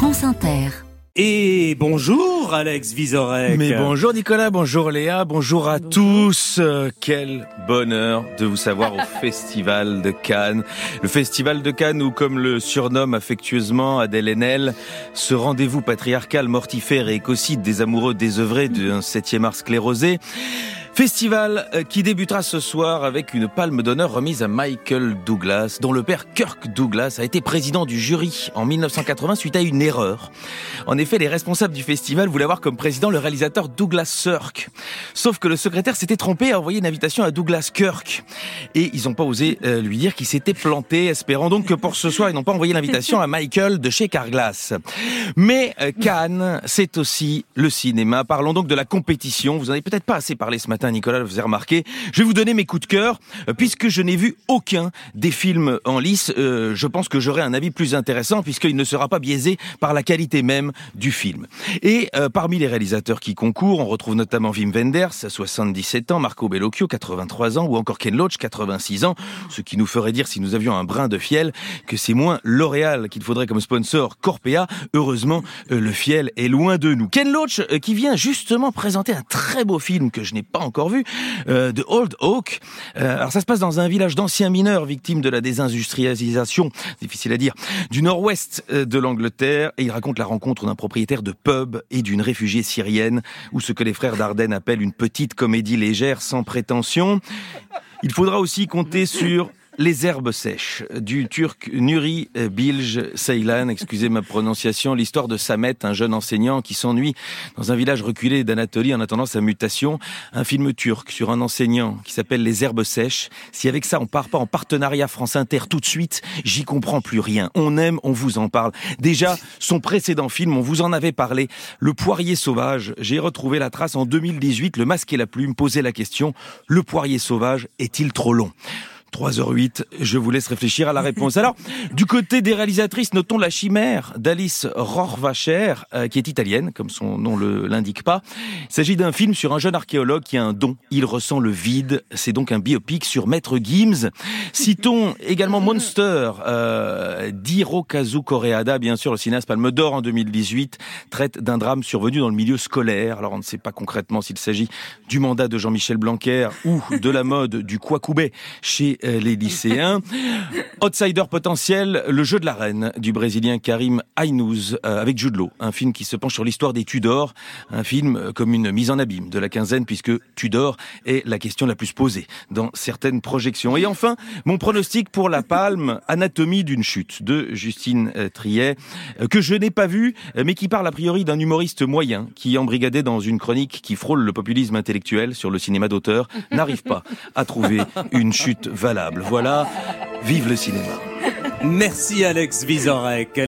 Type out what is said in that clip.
France Inter. Et bonjour Alex Vizorek. Mais bonjour Nicolas, bonjour Léa, bonjour à tous. Euh, quel bonheur de vous savoir au Festival de Cannes. Le Festival de Cannes où, comme le surnomme affectueusement Adèle Haenel, ce rendez-vous patriarcal mortifère et écocide des amoureux désœuvrés d'un 7e art sclérosé Festival euh, qui débutera ce soir avec une palme d'honneur remise à Michael Douglas, dont le père Kirk Douglas a été président du jury en 1980 suite à une erreur. En effet, les responsables du festival voulaient avoir comme président le réalisateur Douglas Sirk. Sauf que le secrétaire s'était trompé et a envoyé une invitation à Douglas Kirk. Et ils n'ont pas osé euh, lui dire qu'il s'était planté, espérant donc que pour ce soir, ils n'ont pas envoyé l'invitation à Michael de chez Carglass. Mais euh, Cannes, c'est aussi le cinéma. Parlons donc de la compétition. Vous en avez peut-être pas assez parlé ce matin Nicolas le faisait remarquer. Je vais vous donner mes coups de cœur, euh, puisque je n'ai vu aucun des films en lice. Je pense que j'aurai un avis plus intéressant, puisqu'il ne sera pas biaisé par la qualité même du film. Et euh, parmi les réalisateurs qui concourent, on retrouve notamment Wim Wenders, 77 ans, Marco Bellocchio, 83 ans, ou encore Ken Loach, 86 ans, ce qui nous ferait dire, si nous avions un brin de fiel, que c'est moins L'Oréal qu'il faudrait comme sponsor Corpea. Heureusement, le fiel est loin de nous. Ken Loach, qui vient justement présenter un très beau film que je n'ai pas encore vu, euh, de Old Oak. Euh, alors ça se passe dans un village d'anciens mineurs victimes de la désindustrialisation, difficile à dire, du nord-ouest euh, de l'Angleterre. Et il raconte la rencontre d'un propriétaire de pub et d'une réfugiée syrienne, ou ce que les frères Dardenne appellent une petite comédie légère sans prétention. Il faudra aussi compter sur les herbes sèches du turc Nuri Bilge Ceylan, excusez ma prononciation, l'histoire de Samet, un jeune enseignant qui s'ennuie dans un village reculé d'Anatolie en attendant sa mutation. Un film turc sur un enseignant qui s'appelle Les herbes sèches. Si avec ça on part pas en partenariat France Inter tout de suite, j'y comprends plus rien. On aime, on vous en parle. Déjà, son précédent film, on vous en avait parlé, Le poirier sauvage. J'ai retrouvé la trace en 2018, Le masque et la plume posait la question, le poirier sauvage est-il trop long? 3h08, je vous laisse réfléchir à la réponse. Alors, du côté des réalisatrices, notons la chimère d'Alice Rohrwacher, euh, qui est italienne, comme son nom le l'indique pas. Il s'agit d'un film sur un jeune archéologue qui a un don. Il ressent le vide. C'est donc un biopic sur Maître Gims. Citons également Monster euh, d'Hirokazu Koreeda, bien sûr, le cinéaste Palme d'Or en 2018, traite d'un drame survenu dans le milieu scolaire. Alors, on ne sait pas concrètement s'il s'agit du mandat de Jean-Michel Blanquer ou de la mode du Kwakubé chez les lycéens. Outsider potentiel, le jeu de la reine du brésilien Karim Aynouz euh, avec Jude Law, un film qui se penche sur l'histoire des Tudors, un film euh, comme une mise en abîme de la quinzaine puisque Tudor est la question la plus posée dans certaines projections. Et enfin, mon pronostic pour La Palme, Anatomie d'une chute de Justine Triet, que je n'ai pas vu, mais qui parle a priori d'un humoriste moyen qui, embrigadé dans une chronique qui frôle le populisme intellectuel sur le cinéma d'auteur, n'arrive pas à trouver une chute Voilà, vive le cinéma. Merci Alex Vizorek.